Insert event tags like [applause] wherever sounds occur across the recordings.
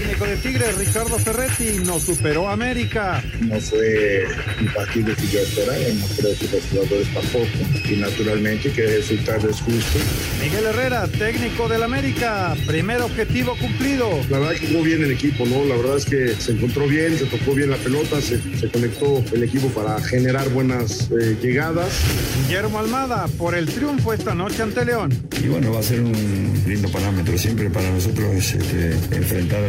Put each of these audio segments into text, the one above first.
técnico de Tigres, Ricardo Ferretti, no superó a América. No fue un partido que yo esperaba, no creo que los jugadores tampoco. Y naturalmente que el resultado es justo. Miguel Herrera, técnico del América, primer objetivo cumplido. La verdad que jugó bien el equipo, ¿no? La verdad es que se encontró bien, se tocó bien la pelota, se, conectó el equipo para generar buenas eh, llegadas. Guillermo Almada, por el triunfo esta noche ante León. Y bueno, va a ser un lindo parámetro. Siempre para nosotros este, enfrentar a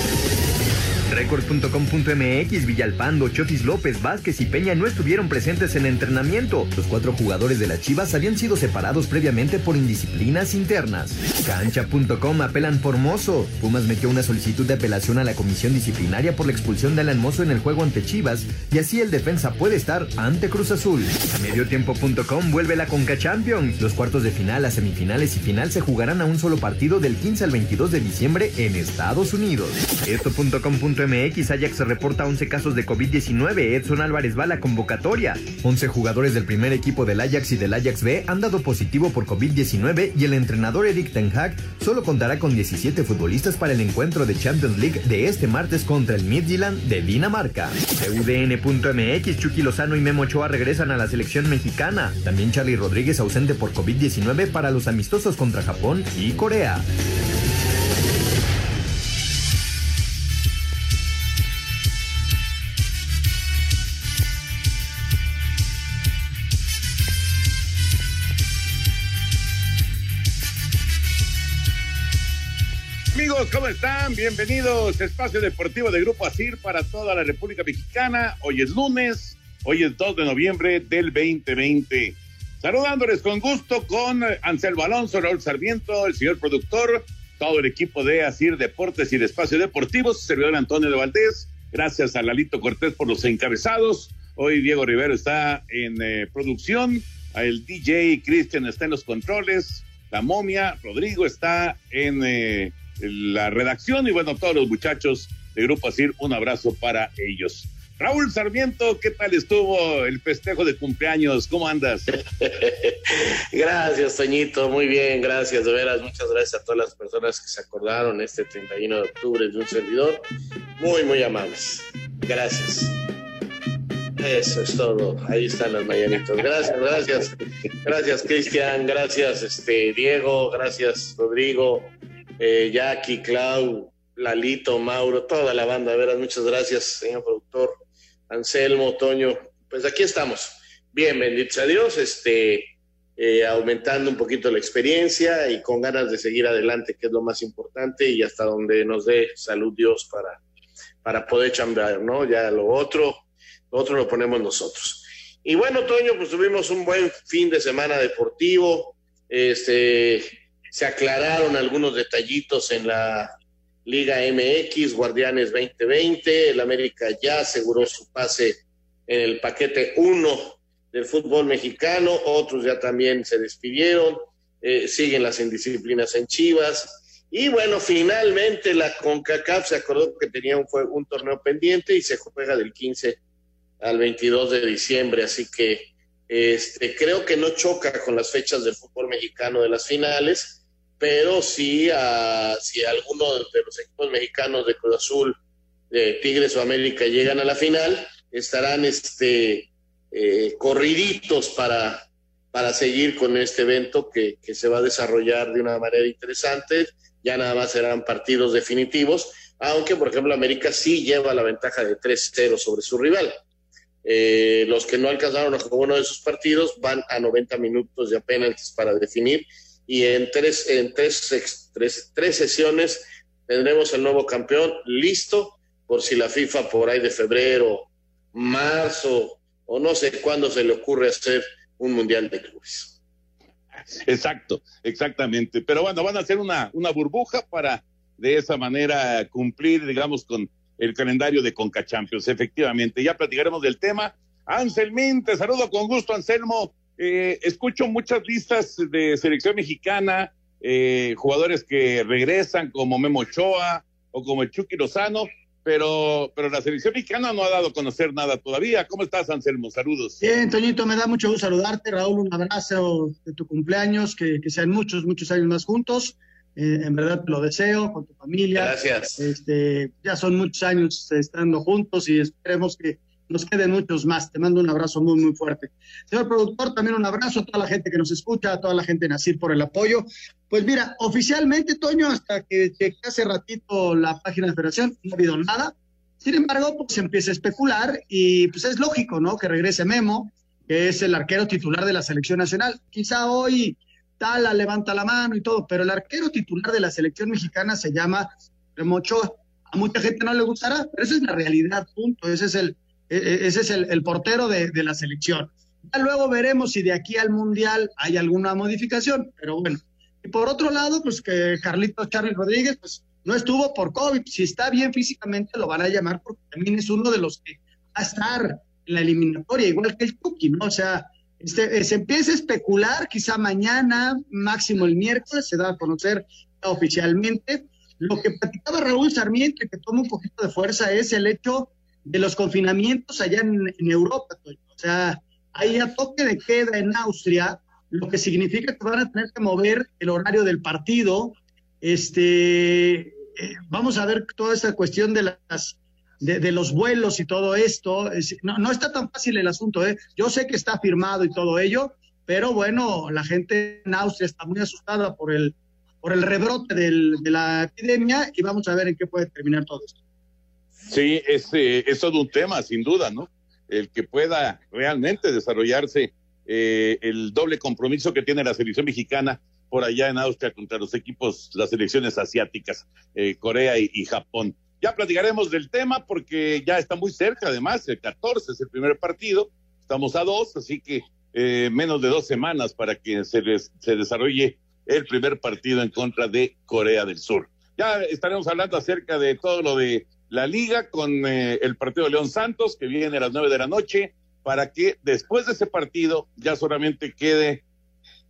Record.com.mx, Villalpando, Chotis López, Vázquez y Peña no estuvieron presentes en entrenamiento. Los cuatro jugadores de las Chivas habían sido separados previamente por indisciplinas internas. Cancha.com apelan por Mozo. Pumas metió una solicitud de apelación a la comisión disciplinaria por la expulsión de Alan Mozo en el juego ante Chivas y así el defensa puede estar ante Cruz Azul. Mediotiempo.com vuelve la Conca Champions. Los cuartos de final, las semifinales y final se jugarán a un solo partido del 15 al 22 de diciembre en Estados Unidos. Esto.com.mx MX, Ajax reporta 11 casos de COVID-19. Edson Álvarez va a la convocatoria. 11 jugadores del primer equipo del Ajax y del Ajax B han dado positivo por COVID-19 y el entrenador Eric Ten Hag solo contará con 17 futbolistas para el encuentro de Champions League de este martes contra el Midtjylland de Dinamarca. UDN.mx, Chucky Lozano y Memo Ochoa regresan a la selección mexicana. También Charlie Rodríguez ausente por COVID-19 para los amistosos contra Japón y Corea. ¿Cómo están? Bienvenidos a Espacio Deportivo de Grupo ASIR para toda la República Mexicana. Hoy es lunes, hoy es 2 de noviembre del 2020. Saludándoles con gusto con Anselmo Alonso, Raúl Sarmiento, el señor productor, todo el equipo de ASIR Deportes y de Espacio Deportivo, su servidor Antonio de Valdés. Gracias a Lalito Cortés por los encabezados. Hoy Diego Rivero está en eh, producción, el DJ Cristian está en los controles, la momia, Rodrigo está en eh, la redacción y bueno, todos los muchachos de Grupo Asir, un abrazo para ellos. Raúl Sarmiento, ¿qué tal estuvo el festejo de cumpleaños? ¿Cómo andas? [laughs] gracias, Toñito, muy bien, gracias, de veras, muchas gracias a todas las personas que se acordaron este 31 de octubre de un servidor. Muy, muy amables. Gracias. Eso es todo. Ahí están las mañanitas. Gracias, gracias. Gracias, Cristian. Gracias, este, Diego. Gracias, Rodrigo eh, Jackie, Clau, Lalito, Mauro, toda la banda, veras, muchas gracias, señor productor, Anselmo, Toño, pues aquí estamos. Bien, bendito a Dios, este, eh, aumentando un poquito la experiencia y con ganas de seguir adelante, que es lo más importante, y hasta donde nos dé salud Dios para, para poder chambear, ¿no? Ya lo otro, lo otro lo ponemos nosotros. Y bueno, Toño, pues tuvimos un buen fin de semana deportivo, este, se aclararon algunos detallitos en la Liga MX, Guardianes 2020, el América ya aseguró su pase en el paquete 1 del fútbol mexicano, otros ya también se despidieron, eh, siguen las indisciplinas en Chivas, y bueno, finalmente la CONCACAF se acordó que tenía un, un torneo pendiente y se juega del 15 al 22 de diciembre, así que este, creo que no choca con las fechas del fútbol mexicano de las finales, pero sí a, si alguno de los equipos mexicanos de Cruz Azul, Tigres o América llegan a la final, estarán este, eh, corriditos para, para seguir con este evento que, que, se va a desarrollar de una manera interesante. Ya nada más serán partidos definitivos, aunque, por ejemplo, América sí lleva la ventaja de 3-0 sobre su rival. Eh, los que no alcanzaron a jugar uno de esos partidos van a 90 minutos de apenas para definir y en tres, en tres, tres, tres sesiones tendremos el nuevo campeón listo por si la FIFA por ahí de febrero, marzo o no sé cuándo se le ocurre hacer un mundial de clubes. Exacto, exactamente. Pero bueno, van a hacer una, una burbuja para de esa manera cumplir, digamos, con el calendario de Conca Champions. Efectivamente, ya platicaremos del tema. Anselmín, te saludo con gusto, Anselmo. Eh, escucho muchas listas de selección mexicana, eh, jugadores que regresan como Memo Ochoa o como el Chucky Lozano, pero, pero la selección mexicana no ha dado a conocer nada todavía. ¿Cómo estás, Anselmo? Saludos. Bien, Toñito, me da mucho gusto saludarte. Raúl, un abrazo de tu cumpleaños, que, que sean muchos, muchos años más juntos. Eh, en verdad te lo deseo con tu familia. Gracias. Este, ya son muchos años estando juntos y esperemos que nos queden muchos más. Te mando un abrazo muy, muy fuerte. Señor productor, también un abrazo a toda la gente que nos escucha, a toda la gente de Nacir por el apoyo. Pues mira, oficialmente, Toño, hasta que chequé hace ratito la página de Federación, no ha habido nada. Sin embargo, pues se empieza a especular y pues es lógico, ¿no? Que regrese Memo, que es el arquero titular de la selección nacional. Quizá hoy Tala levanta la mano y todo, pero el arquero titular de la selección mexicana se llama Memo Ochoa. A mucha gente no le gustará, pero esa es la realidad, punto. Ese es el, ese es el, portero de, la selección. Ya luego veremos si de aquí al Mundial hay alguna modificación, pero bueno. Y por otro lado, pues que Carlitos Charlie Rodríguez, pues no estuvo por COVID. Si está bien físicamente, lo van a llamar porque también es uno de los que va a estar en la eliminatoria, igual que el Tuki, ¿no? O sea, este, se empieza a especular, quizá mañana, máximo el miércoles, se da a conocer oficialmente. Lo que platicaba Raúl Sarmiento que toma un poquito de fuerza es el hecho de los confinamientos allá en, Europa. O sea, hay a toque de queda en Austria, lo que significa que van a tener que mover el horario del partido. Este, eh, vamos a ver toda esta cuestión de las de, los vuelos y todo esto. Es, no, no, está tan fácil el asunto, ¿eh? Yo sé que está firmado y todo ello, pero bueno, la gente en Austria está muy asustada por el, por el rebrote de la epidemia y vamos a ver en qué puede terminar todo esto. Sí, es, eh, es todo un tema, sin duda, ¿no? El que pueda realmente desarrollarse eh, el doble compromiso que tiene la selección mexicana por allá en Austria contra los equipos, las selecciones asiáticas, eh, Corea y, Japón. Ya platicaremos del tema porque ya está muy cerca, además, el 14 es el primer partido, estamos a dos, así que eh, menos de dos semanas para que se, les, se desarrolle el primer partido en contra de Corea del Sur. Ya estaremos hablando acerca de todo lo de la liga con eh, el partido de León Santos, que viene a las nueve de la noche, para que después de ese partido ya solamente quede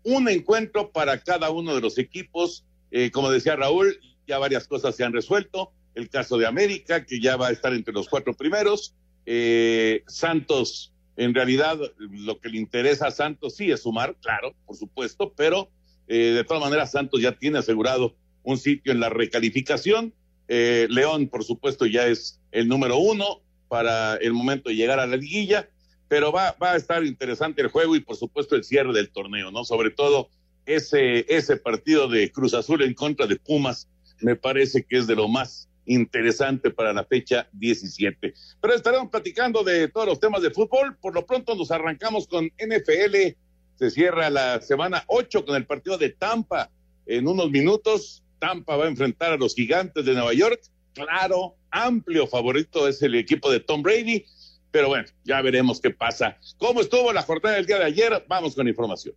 un encuentro para cada uno de los equipos. Eh, como decía Raúl, ya varias cosas se han resuelto el caso de América, que ya va a estar entre los cuatro primeros. Eh, Santos, en realidad, lo que le interesa a Santos sí es sumar, claro, por supuesto, pero eh, de todas maneras Santos ya tiene asegurado un sitio en la recalificación. Eh, León, por supuesto, ya es el número uno para el momento de llegar a la liguilla, pero va, va a estar interesante el juego y por supuesto el cierre del torneo, ¿no? Sobre todo ese, ese partido de Cruz Azul en contra de Pumas, me parece que es de lo más interesante para la fecha 17. Pero estaremos platicando de todos los temas de fútbol. Por lo pronto nos arrancamos con NFL. Se cierra la semana 8 con el partido de Tampa. En unos minutos, Tampa va a enfrentar a los gigantes de Nueva York. Claro, amplio favorito es el equipo de Tom Brady. Pero bueno, ya veremos qué pasa. ¿Cómo estuvo la jornada del día de ayer? Vamos con información.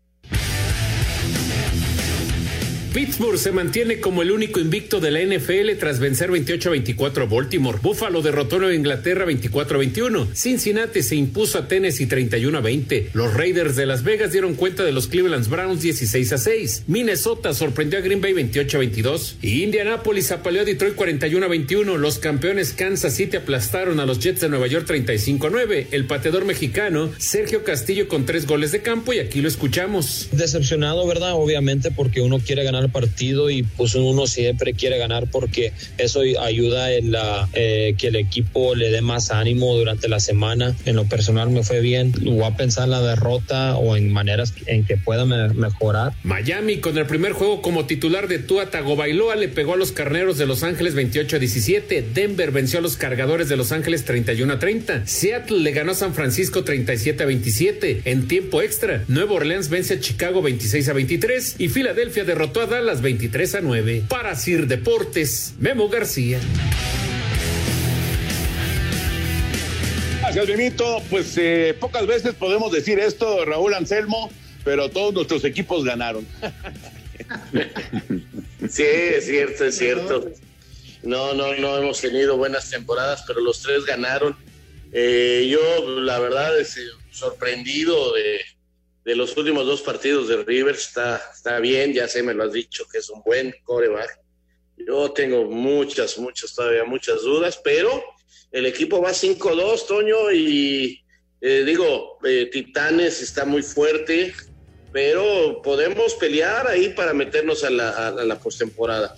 Pittsburgh se mantiene como el único invicto de la NFL tras vencer 28-24 a Baltimore. Buffalo derrotó a Nueva Inglaterra 24-21. Cincinnati se impuso a Tennessee 31-20. Los Raiders de Las Vegas dieron cuenta de los Cleveland Browns 16-6. Minnesota sorprendió a Green Bay 28-22. Y Indianapolis apaleó a Detroit 41-21. Los campeones Kansas City aplastaron a los Jets de Nueva York 35-9. El pateador mexicano Sergio Castillo con tres goles de campo y aquí lo escuchamos. Decepcionado, ¿verdad? Obviamente porque uno quiere ganar partido y pues uno siempre quiere ganar porque eso ayuda en la, eh, que el equipo le dé más ánimo durante la semana. En lo personal me fue bien. Voy a pensar en la derrota o en maneras en que pueda me mejorar. Miami con el primer juego como titular de Tua Tagovailoa le pegó a los Carneros de Los Ángeles 28 a 17. Denver venció a los Cargadores de Los Ángeles 31 a 30. Seattle le ganó a San Francisco 37 a 27. En tiempo extra, Nueva Orleans vence a Chicago 26 a 23 y Filadelfia derrotó a Dallas 23 a 9. Para Sir Deportes, Memo García. Gracias, Benito. Pues eh, pocas veces podemos decir esto, Raúl Anselmo, pero todos nuestros equipos ganaron. [laughs] sí, es cierto, es cierto. No, no, no hemos tenido buenas temporadas, pero los tres ganaron. Eh, yo, la verdad, es eh, sorprendido de, de, los últimos dos partidos de River. Está, está bien, ya sé, me lo has dicho, que es un buen coreback. Yo tengo muchas, muchas, todavía muchas dudas, pero el equipo va 5-2, Toño, y eh, digo, eh, Titanes está muy fuerte, pero podemos pelear ahí para meternos a la, a, la postemporada.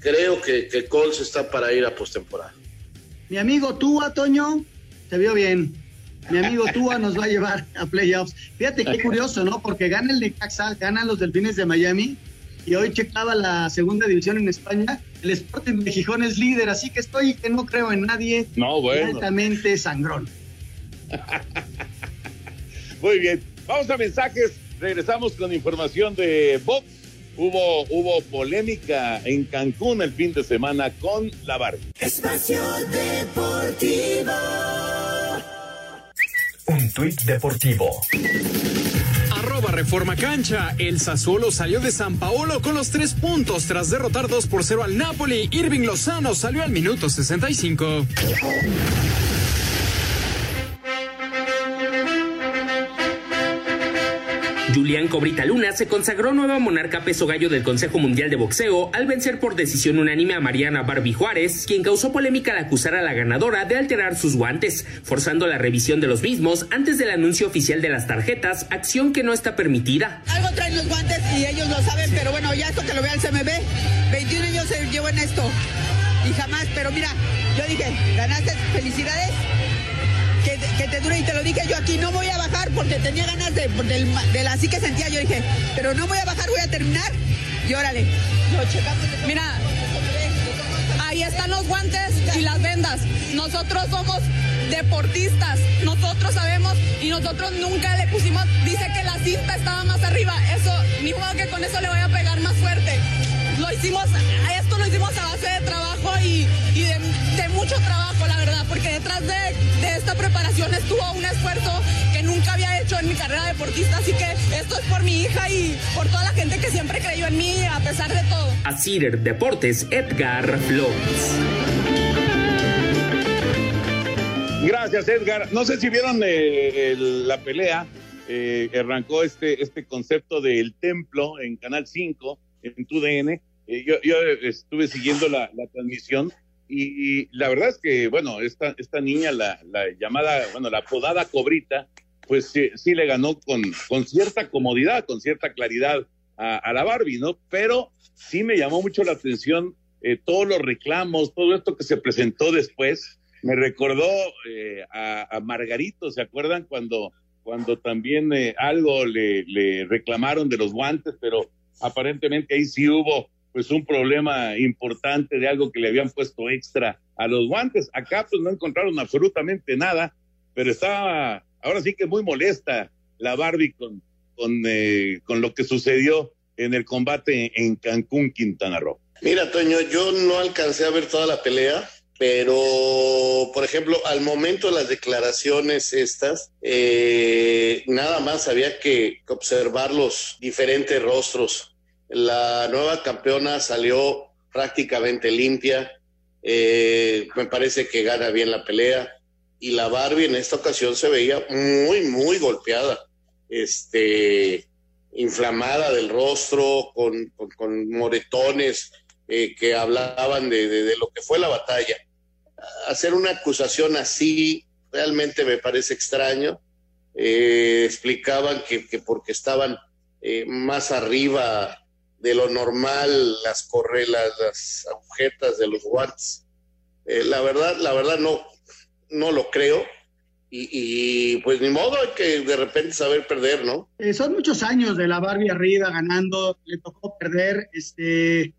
Creo que, que Colts está para ir a postemporada. Mi amigo Tua, Toño, te vio bien. Mi amigo Tua nos va a llevar a playoffs. Fíjate qué curioso, ¿no? Porque gana el Necaxa, ganan los Delfines de Miami y hoy checaba la segunda división en España. El Sporting de Gijón es líder, así que estoy que no creo en nadie. No, bueno. Altamente sangrón. Muy bien. Vamos a mensajes. Regresamos con información de Box. Hubo, hubo polémica en Cancún el fin de semana con la Barbie. Espacio Deportivo. Un tuit deportivo. Arroba Reforma Cancha. El Sassuolo salió de San Paolo con los tres puntos tras derrotar 2 por 0 al Napoli. Irving Lozano salió al minuto 65. Julián Cobrita Luna se consagró nueva monarca peso gallo del Consejo Mundial de Boxeo al vencer por decisión unánime a Mariana Barbie Juárez, quien causó polémica al acusar a la ganadora de alterar sus guantes, forzando la revisión de los mismos antes del anuncio oficial de las tarjetas, acción que no está permitida. Algo traen los guantes y ellos lo saben, pero bueno, ya esto que lo vea el CMB, 21 años se llevo esto y jamás, pero mira, yo dije, ganaste, felicidades, que, te dure y te lo dije yo aquí, no voy a bajar porque tenía ganas de, de, de la así que sentía, yo dije, pero no voy a bajar, voy a terminar. Y órale, lo checamos. Mira, ahí están los guantes y las vendas, nosotros somos deportistas, nosotros sabemos y nosotros nunca le pusimos, dice que la cinta estaba más arriba, eso, ni modo que con eso le voy a pegar más fuerte. Lo hicimos, esto lo hicimos a base de trabajo y, y de, de, mucho trabajo, la verdad, porque detrás de, de, esta preparación estuvo un esfuerzo que nunca había hecho en mi carrera deportista, así que esto es por mi hija y por toda la gente que siempre creyó en mí a pesar de todo. A Cider Deportes, Edgar Flores. Gracias, Edgar. No sé si vieron eh, el, la pelea. Eh, arrancó este, este concepto del templo en Canal 5, en TUDN. Eh, yo, yo, estuve siguiendo la, la transmisión y, y, la verdad es que, bueno, esta, esta niña, la, la llamada, bueno, la apodada Cobrita, pues sí, sí, le ganó con, con cierta comodidad, con cierta claridad a, a, la Barbie, ¿no? Pero sí me llamó mucho la atención eh, todos los reclamos, todo esto que se presentó después. Me recordó eh, a, a, Margarito, ¿se acuerdan cuando, cuando también eh, algo le, le reclamaron de los guantes, pero aparentemente ahí sí hubo pues un problema importante de algo que le habían puesto extra a los guantes. Acá pues no encontraron absolutamente nada, pero estaba ahora sí que muy molesta la Barbie con, con, eh, con lo que sucedió en el combate en Cancún, Quintana Roo. Mira, Toño, yo no alcancé a ver toda la pelea, pero por ejemplo, al momento de las declaraciones estas, eh, nada más había que observar los diferentes rostros la nueva campeona salió prácticamente limpia. Eh, me parece que gana bien la pelea. Y la Barbie en esta ocasión se veía muy, muy golpeada. Este, inflamada del rostro, con, moretones eh, que hablaban de, de, de, lo que fue la batalla. Hacer una acusación así realmente me parece extraño. Eh, explicaban que, que porque estaban más arriba de lo normal las correlas, las agujetas de los guantes. Eh, la verdad, la verdad no, no lo creo. Y, y, pues ni modo, hay que de repente saber perder, ¿no? Eh, son muchos años de la Barbie arriba ganando, le tocó perder, este,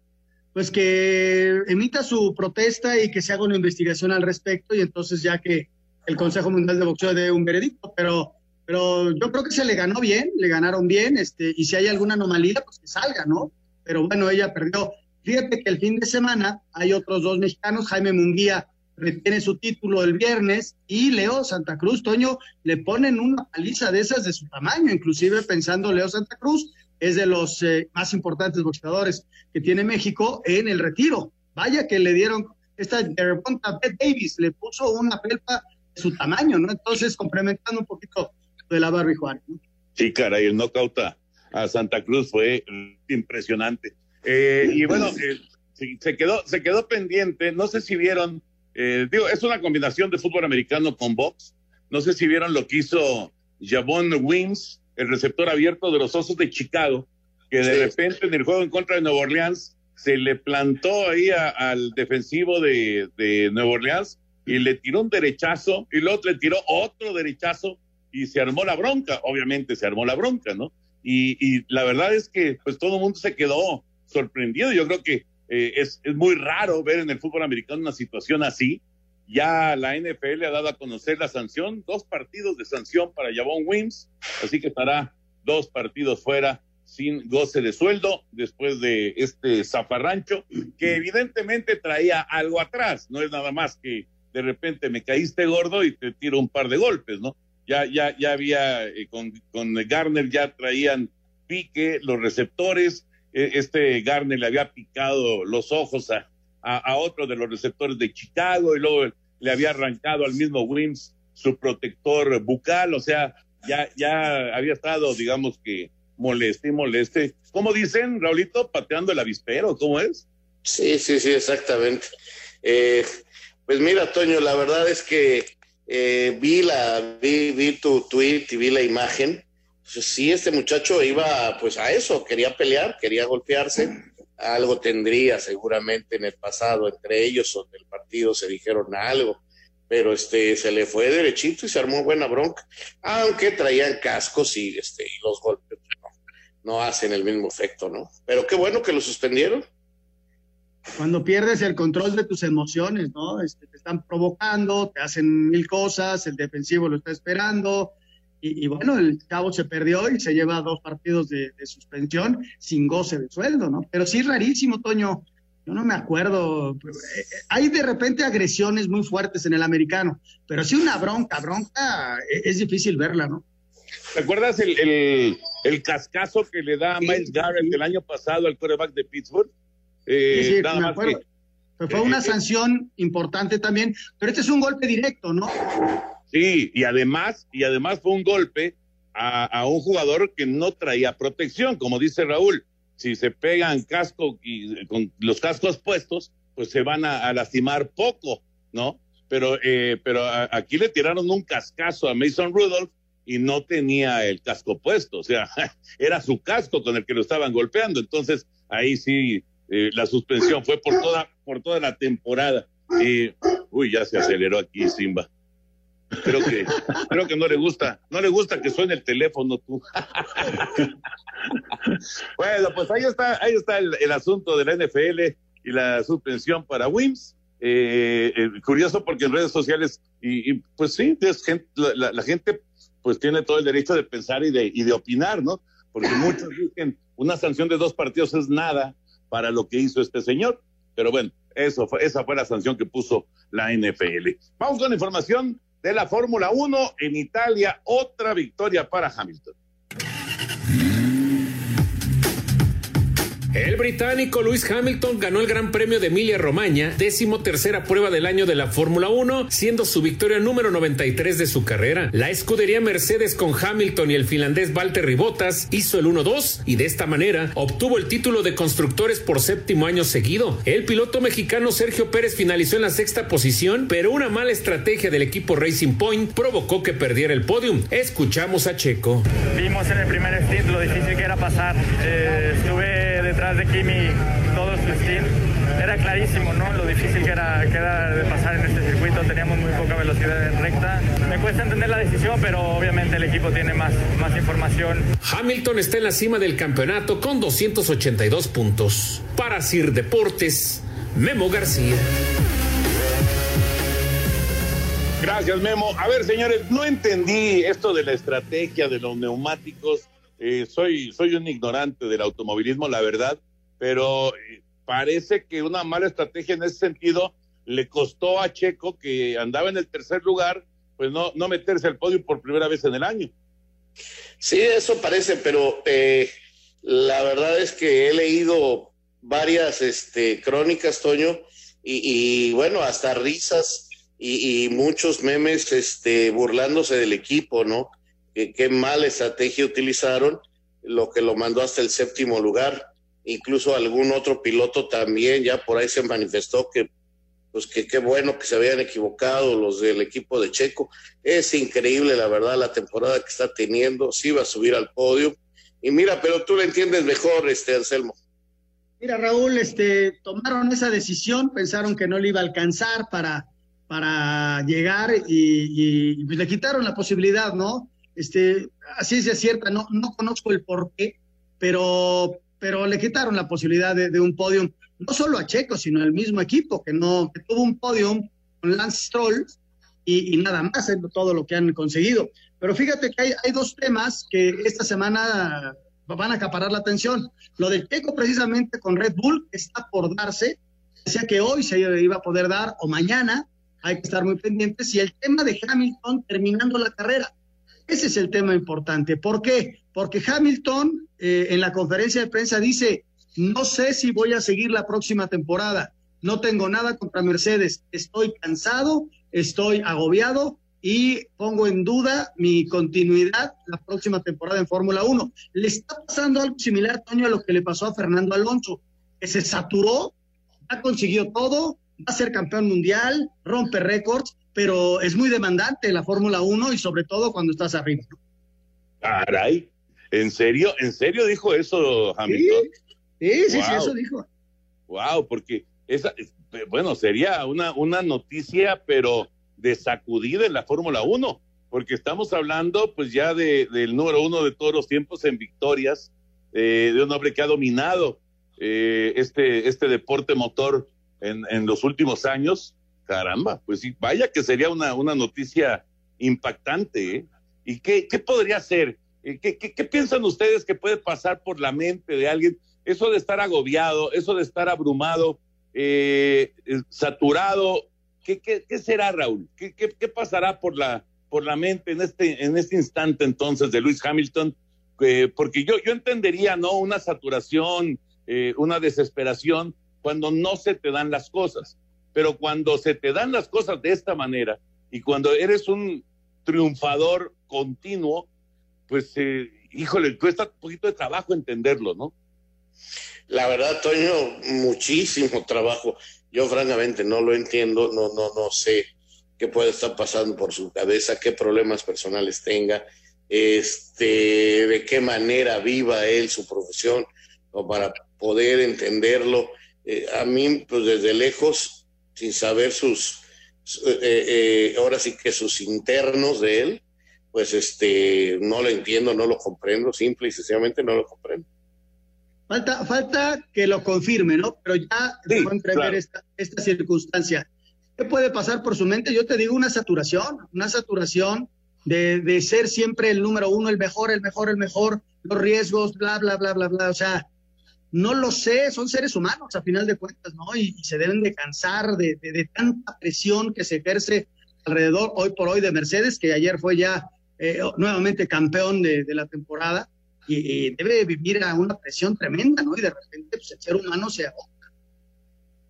pues que emita su protesta y que se haga una investigación al respecto y entonces ya que el Consejo Mundial de Boxeo dé un veredicto, pero pero yo creo que se le ganó bien, le ganaron bien, este, y si hay alguna anomalía, pues que salga, ¿no? Pero bueno, ella perdió. Fíjate que el fin de semana hay otros dos mexicanos, Jaime Munguía retiene su título el viernes y Leo Santa Cruz, Toño, le ponen una paliza de esas de su tamaño, inclusive pensando Leo Santa Cruz es de los eh, más importantes boxeadores que tiene México en el retiro. Vaya que le dieron, esta Gervonta Beth Davis le puso una pelpa de su tamaño, ¿no? Entonces, complementando un poquito de la Barbie Juárez. ¿no? Sí, caray, el knockout a, a Santa Cruz fue impresionante. Eh, y bueno, eh, se, se quedó, se quedó pendiente, no sé si vieron, eh, digo, es una combinación de fútbol americano con box, no sé si vieron lo que hizo Javon Wings, el receptor abierto de los Osos de Chicago, que de repente en el juego en contra de Nueva Orleans se le plantó ahí a- al defensivo de, de Nueva Orleans y le tiró un derechazo y luego le tiró otro derechazo y se armó la bronca, obviamente se armó la bronca, ¿no? Y, y la verdad es que pues todo el mundo se quedó sorprendido, yo creo que eh, es, es muy raro ver en el fútbol americano una situación así, ya la NFL ha dado a conocer la sanción, dos partidos de sanción para Javon Wims, así que estará dos partidos fuera sin goce de sueldo después de este zafarrancho, que evidentemente traía algo atrás, no es nada más que de repente me caíste gordo y te tiro un par de golpes, ¿no? Ya, ya, ya había, eh, con, con Garner ya traían pique, los receptores, eh, este Garner le había picado los ojos a, a, otro de los receptores de Chicago y luego le había arrancado al mismo Wims su protector bucal, o sea, ya, ya había estado, digamos que moleste y moleste. ¿Cómo dicen, Raulito? Pateando el avispero, ¿cómo es? Sí, sí, sí, exactamente. Eh, pues mira, Toño, la verdad es que eh, vi la, vi, vi tu tweet y vi la imagen. Pues sí, este muchacho iba pues a eso, quería pelear, quería golpearse. Algo tendría seguramente en el pasado entre ellos o en el partido se dijeron algo, pero este se le fue derechito y se armó buena bronca. Aunque traían cascos y este y los golpes no, no hacen el mismo efecto, ¿no? Pero qué bueno que lo suspendieron. Cuando pierdes el control de tus emociones, ¿no? Este, te están provocando, te hacen mil cosas, el defensivo lo está esperando. Y, y bueno, el chavo se perdió y se lleva dos partidos de, de suspensión sin goce de sueldo, ¿no? Pero sí rarísimo, Toño. Yo no me acuerdo. Eh, Hay de repente agresiones muy fuertes en el americano, pero sí una bronca, bronca, eh, es difícil verla, ¿no? ¿Te acuerdas el, el, el cascazo que le da a Miles Garrett el año pasado al quarterback de Pittsburgh? Eh, Sí, sí, nada me más acuerdo. que- Pero fue eh, una eh, sanción importante también, pero este es un golpe directo, ¿no? Sí, y además, y además fue un golpe a, a un jugador que no traía protección, como dice Raúl. Si se pegan casco y con los cascos puestos, pues se van a, a lastimar poco, ¿no? Pero, eh, pero a- aquí le tiraron un cascazo a Mason Rudolph y no tenía el casco puesto, o sea, [laughs] era su casco con el que lo estaban golpeando. Entonces, ahí sí, eh, la suspensión fue por toda, por toda la temporada. Eh, uy, ya se aceleró aquí Simba. Creo que, creo que no le gusta, no le gusta que suene el teléfono tú. [laughs] bueno, pues ahí está, ahí está el, el asunto de la NFL y la suspensión para Wims. Eh, eh, curioso porque en redes sociales, y, y, pues sí, es gente- la, la- gente pues tiene todo el derecho de pensar y de, y de opinar, ¿no? Porque muchos dicen, una sanción de dos partidos es nada para lo que hizo este señor. Pero bueno, eso fue, esa fue la sanción que puso la NFL. Vamos con la información de la Fórmula 1 en Italia. Otra victoria para Hamilton. El británico Lewis Hamilton ganó el Gran Premio de Emilia Romagna, décimo tercera prueba del año de la Fórmula 1, siendo su victoria número 93 de su carrera. La escudería Mercedes con Hamilton y el finlandés Valtteri Bottas hizo el 1-2 y de esta manera obtuvo el título de constructores por séptimo año seguido. El piloto mexicano Sergio Pérez finalizó en la sexta posición, pero una mala estrategia del equipo Racing Point provocó que perdiera el podium. Escuchamos a Checo. Vimos en el primer stint lo difícil que era pasar. Eh, estuve detrás de Kimi todo su stint. Era clarísimo, ¿no? Lo difícil que era, que era de pasar en este circuito. Teníamos muy poca velocidad en recta. Me cuesta entender la decisión, pero obviamente el equipo tiene más, más información. Hamilton está en la cima del campeonato con 282 puntos. Para Sir Deportes, Memo García. Gracias, Memo. A ver, señores, no entendí esto de la estrategia de los neumáticos. Eh, soy, soy un ignorante del automovilismo, la verdad, pero eh, parece que una mala estrategia en ese sentido le costó a Checo, que andaba en el tercer lugar, pues no, no meterse al podio por primera vez en el año. Sí, eso parece, pero eh, la verdad es que he leído varias este, crónicas, Toño, y, bueno, hasta risas y, y, muchos memes este, burlándose del equipo, ¿no? Qué mala estrategia utilizaron, lo que lo mandó hasta el séptimo lugar. Incluso algún otro piloto también ya por ahí se manifestó que pues que qué bueno que se habían equivocado los del equipo de Checo. Es increíble, la verdad, la temporada que está teniendo. Sí va a subir al podio. Y mira, pero tú lo entiendes mejor, este Anselmo. Mira, Raúl, este, tomaron esa decisión, pensaron que no le iba a alcanzar para, para llegar y, le quitaron la posibilidad, ¿no? Este, así es cierta, no, no conozco el por qué, pero, pero le quitaron la posibilidad de, un podio no solo a Checo, sino al mismo equipo, que no, tuvo un podium con Lance Stroll y, nada más todo lo que han conseguido. Pero fíjate que hay, hay, dos temas que esta semana van a acaparar la atención. Lo del Checo precisamente con Red Bull está por darse, decía que hoy se iba a poder dar o mañana, hay que estar muy pendientes, y el tema de Hamilton terminando la carrera. Ese es el tema importante. ¿Por qué? Porque Hamilton eh, en la conferencia de prensa dice, no sé si voy a seguir la próxima temporada. No tengo nada contra Mercedes. Estoy cansado, estoy agobiado y pongo en duda mi continuidad la próxima temporada en Fórmula 1. Le está pasando algo similar, Toño, a lo que le pasó a Fernando Alonso, que se saturó, ya consiguió todo, va a ser campeón mundial, rompe récords, pero es muy demandante la Fórmula 1 y sobre todo cuando estás arriba. Caray, ¿en serio? ¿En serio dijo eso Hamilton? Sí. Sí, sí, wow. sí, eso dijo. Wow, porque esa, bueno, sería una, una noticia, pero de sacudida en la Fórmula 1, porque estamos hablando pues ya de, del número uno de todos los tiempos en victorias, eh, de un hombre que ha dominado eh, este, este deporte motor en, en, los últimos años. Caramba, pues sí, vaya que sería una, una noticia impactante. ¿eh? ¿Y qué, qué podría ser? ¿Qué, qué, ¿Qué piensan ustedes que puede pasar por la mente de alguien? eso de estar agobiado, eso de estar abrumado, eh, saturado, ¿qué, qué, qué será, Raúl? ¿Qué, ¿Qué, pasará por la, por la mente en este, en este instante entonces de Luis Hamilton? Eh, porque yo, yo entendería, ¿no? Una saturación, eh, una desesperación cuando no se te dan las cosas, pero cuando se te dan las cosas de esta manera y cuando eres un triunfador continuo, pues, híjole, cuesta un poquito de trabajo entenderlo, ¿no? La verdad, Toño, muchísimo trabajo. Yo francamente no lo entiendo, no, no, no sé qué puede estar pasando por su cabeza, qué problemas personales tenga, este, de qué manera viva él su profesión, o para poder entenderlo. Eh, a mí, pues desde lejos, sin saber sus, eh, eh, ahora sí que sus internos de él, pues este, no lo entiendo, no lo comprendo, simple y sencillamente no lo comprendo. Falta, falta que lo confirme, ¿no? Pero ya sí, dejó entrever claro. esta, esta circunstancia. ¿Qué puede pasar por su mente? Yo te digo una saturación, una saturación de, de, ser siempre el número uno, el mejor, el mejor, el mejor, los riesgos, bla, bla, bla, bla, bla. O sea, no lo sé, son seres humanos a final de cuentas, ¿no? Y, se deben de cansar de, de, tanta presión que se ejerce alrededor hoy por hoy de Mercedes, que ayer fue ya eh, nuevamente campeón de, de la temporada y, debe vivir a una presión tremenda, ¿no? Y de repente pues, el ser humano se ahoga.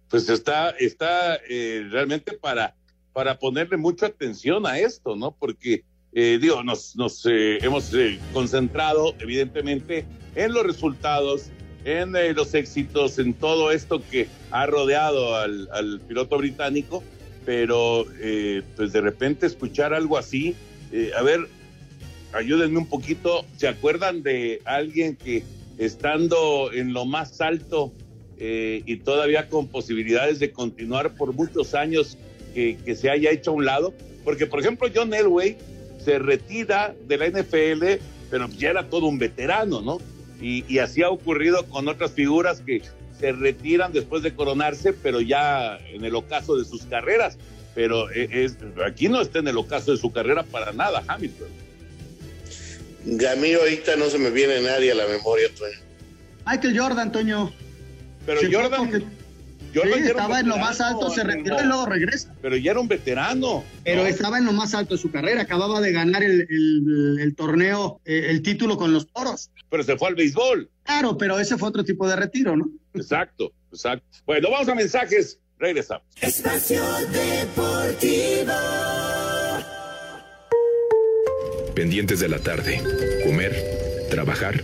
Pues está, está eh, realmente para, para ponerle mucha atención a esto, ¿no? Porque, eh, digo, nos, nos eh, hemos concentrado, evidentemente, en los resultados, en los éxitos, en todo esto que ha rodeado al, al piloto británico, pero pues de repente escuchar algo así, a ver, ayúdenme un poquito, ¿se acuerdan de alguien que estando en lo más alto eh, y todavía con posibilidades de continuar por muchos años que, que, se haya hecho a un lado? Porque, por ejemplo, John Elway se retira de la NFL, pero ya era todo un veterano, ¿no? Y, y así ha ocurrido con otras figuras que se retiran después de coronarse, pero ya en el ocaso de sus carreras. Pero es, aquí no está en el ocaso de su carrera para nada, Hamilton. A mí ahorita no se me viene nadie a la memoria, Toño. Michael Jordan, Toño. Pero Jordan. Porque, Yo Sí, estaba en lo más alto, se retiró y luego regresa. Pero ya era un veterano. Pero ¿no? estaba en lo más alto de su carrera, acababa de ganar el, el- el torneo, eh, el título con los toros. Pero se fue al béisbol. Claro, pero ese fue otro tipo de retiro, ¿no? Exacto, exacto. Bueno, vamos a mensajes. Regresamos. Espacio Deportivo. Pendientes de la tarde. Comer. Trabajar.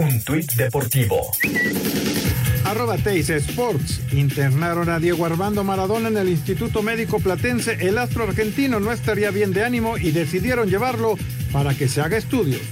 Un tuit deportivo. Arroba Teis Sports. Internaron a Diego Armando Maradona en el Instituto Médico Platense. El astro argentino no estaría bien de ánimo y decidieron llevarlo para que se haga estudios.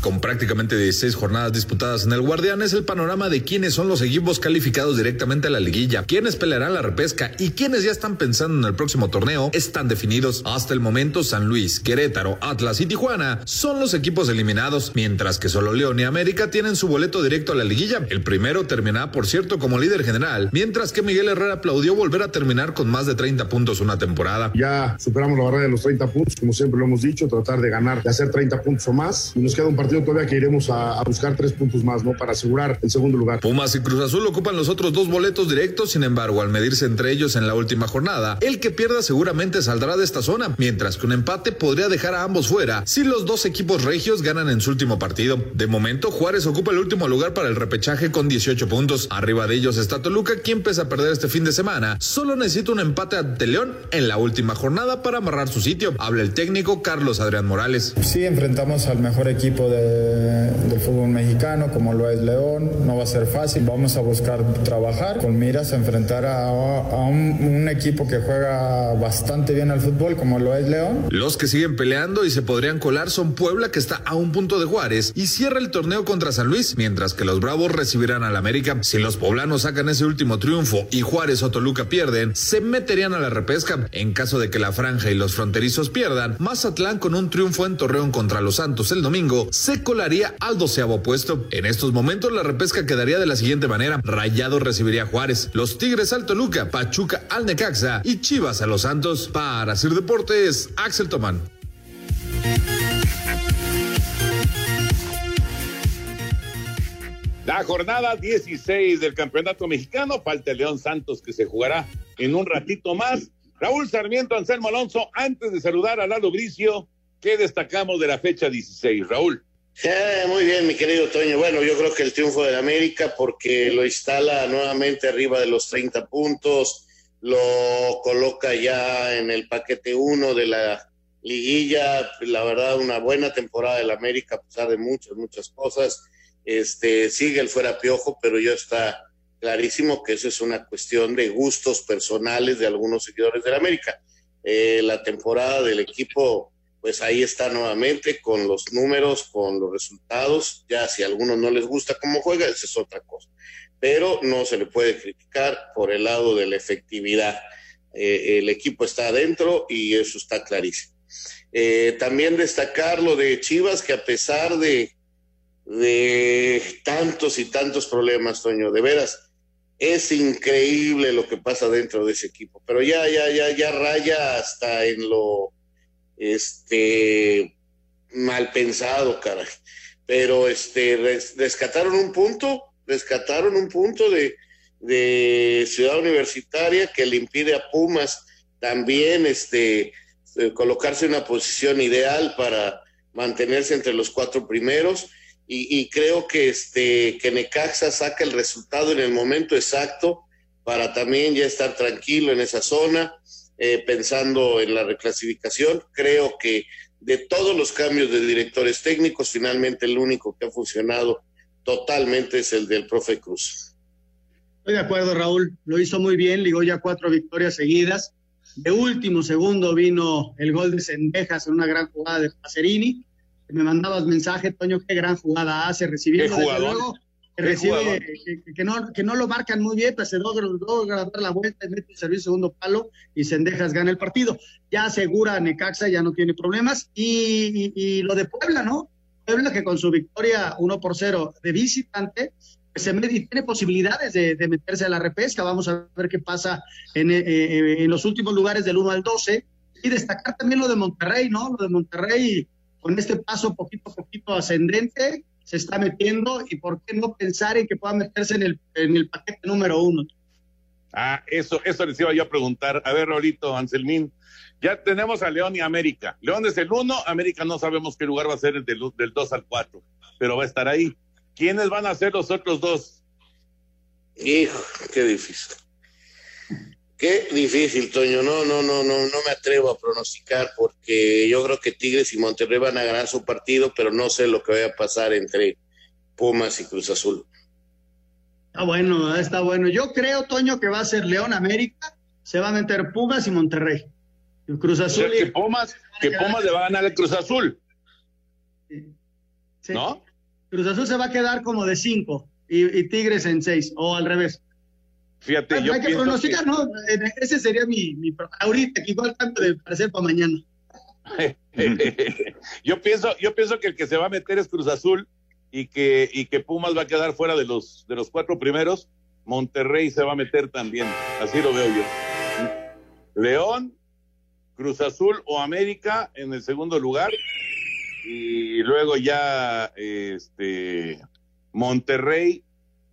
Con prácticamente 16 jornadas disputadas en el Guardián es el panorama de quiénes son los equipos calificados directamente a la liguilla, quiénes pelearán la repesca y quiénes ya están pensando en el próximo torneo están definidos. Hasta el momento San Luis, Querétaro, Atlas y Tijuana son los equipos eliminados, mientras que solo León y América tienen su boleto directo a la liguilla. El primero terminará por cierto como líder general, mientras que Miguel Herrera aplaudió volver a terminar con más de 30 puntos una temporada. Ya superamos la barrera de los 30 puntos, como siempre lo hemos dicho, tratar de ganar, de hacer 30 puntos o más. Y nos queda un partido todavía que iremos a, a buscar tres puntos más, ¿no? Para asegurar el segundo lugar. Pumas y Cruz Azul ocupan los otros dos boletos directos, sin embargo, al medirse entre ellos en la última jornada, el que pierda seguramente saldrá de esta zona, mientras que un empate podría dejar a ambos fuera si los dos equipos regios ganan en su último partido. De momento, Juárez ocupa el último lugar para el repechaje con 18 puntos. Arriba de ellos está Toluca, quien pese a perder este fin de semana, solo necesita un empate ante León en la última jornada para amarrar su sitio. Habla el técnico Carlos Adrián Morales. Sí, enfrentamos al mejor equipo de- del fútbol mexicano, como lo es León. No va a ser fácil. Vamos a buscar trabajar con miras a enfrentar a, a un, un equipo que juega bastante bien al fútbol, como lo es León. Los que siguen peleando y se podrían colar son Puebla, que está a un punto de Juárez, y cierra el torneo contra San Luis, mientras que los Bravos recibirán al América. Si los poblanos sacan ese último triunfo y Juárez o Toluca pierden, se meterían a la repesca. En caso de que la franja y los fronterizos pierdan, Mazatlán con un triunfo en Torreón contra los Santos el domingo se colaría al doceavo puesto. En estos momentos la repesca quedaría de la siguiente manera. Rayado recibiría a Juárez, los Tigres al Toluca, Pachuca al Necaxa y Chivas a los Santos. Para Sir Deportes, Axel Tomán. La jornada 16 del Campeonato Mexicano, falta el León Santos que se jugará en un ratito más. Raúl Sarmiento, Anselmo Alonso, antes de saludar a Lalo Bricio, ¿qué destacamos de la fecha 16? Raúl. Eh, muy bien, mi querido Toño. Bueno, yo creo que el triunfo del América porque lo instala nuevamente arriba de los 30 puntos, lo coloca ya en el paquete 1 de la liguilla. La verdad, una buena temporada del América a pesar de muchas, muchas cosas. Este, sigue el fuera piojo, pero ya está clarísimo que eso es una cuestión de gustos personales de algunos seguidores del América. Eh, la temporada del equipo pues ahí está nuevamente con los números, con los resultados. Ya si a algunos no les gusta cómo juega, esa es otra cosa. Pero no se le puede criticar por el lado de la efectividad. Eh, el equipo está adentro y eso está clarísimo. Eh, también destacar lo de Chivas, que a pesar de, de tantos y tantos problemas, Toño, de veras, es increíble lo que pasa dentro de ese equipo. Pero ya, ya, ya, ya raya hasta en lo este mal pensado, caray. Pero este res- rescataron un punto, rescataron un punto de, de Ciudad Universitaria que le impide a Pumas también este eh, colocarse en una posición ideal para mantenerse entre los cuatro primeros y, y creo que este que Necaxa saca el resultado en el momento exacto para también ya estar tranquilo en esa zona eh, pensando en la reclasificación. Creo que de todos los cambios de directores técnicos, finalmente el único que ha funcionado totalmente es el del profe Cruz. Estoy de acuerdo, Raúl. Lo hizo muy bien, ligó ya cuatro victorias seguidas. De último segundo vino el gol de Sendejas en una gran jugada de Pacerini. me mandabas mensaje, Toño, qué gran jugada hace, recibiendo Qué jugador. luego, que recibe, que, que no, que no lo marcan muy bien, pues se logra, logra dar la vuelta, mete servicio segundo palo y Sendejas gana el partido. Ya asegura a Necaxa, ya no tiene problemas. Y, y- y lo de Puebla, ¿no? Puebla que con su victoria 1 por 0 de visitante, pues se mete y tiene posibilidades de, de meterse a la repesca. Vamos a ver qué pasa en, eh, eh, en los últimos lugares del 1 al 12. Y destacar también lo de Monterrey, ¿no? Lo de Monterrey con este paso poquito a poquito ascendente se está metiendo y por qué no pensar en que pueda meterse en el, en el paquete número uno. Ah, eso, eso les iba yo a preguntar. A ver, Rolito, Anselmín, ya tenemos a León y América. León es el uno, América no sabemos qué lugar va a ser el del, del 2 al 4, pero va a estar ahí. ¿Quiénes van a ser los otros dos? Hijo, qué difícil. Qué difícil, Toño. No, no, no, no, no me atrevo a pronosticar porque yo creo que Tigres y Monterrey van a ganar su partido, pero no sé lo que vaya a pasar entre Pumas y Cruz Azul. Está bueno, está bueno. Yo creo, Toño, que va a ser León América, se va a meter Pumas y Monterrey. Y Cruz O sea, Azul. que Pumas, que Pumas le va a ganar el Cruz Azul. Sí. ¿No? Cruz Azul se va a quedar como de cinco y, y Tigres en seis, o al revés. Fíjate, Hay yo que pienso pronosticar, ¿no? Eh, Ese sería mi, mi ahorita, que igual tanto de parecer para mañana. [laughs] yo pienso, yo pienso que el que se va a meter es Cruz Azul y que, y que Pumas va a quedar fuera de los, de los cuatro primeros. Monterrey se va a meter también. Así lo veo yo. León, Cruz Azul o América en el segundo lugar. Y luego ya este Monterrey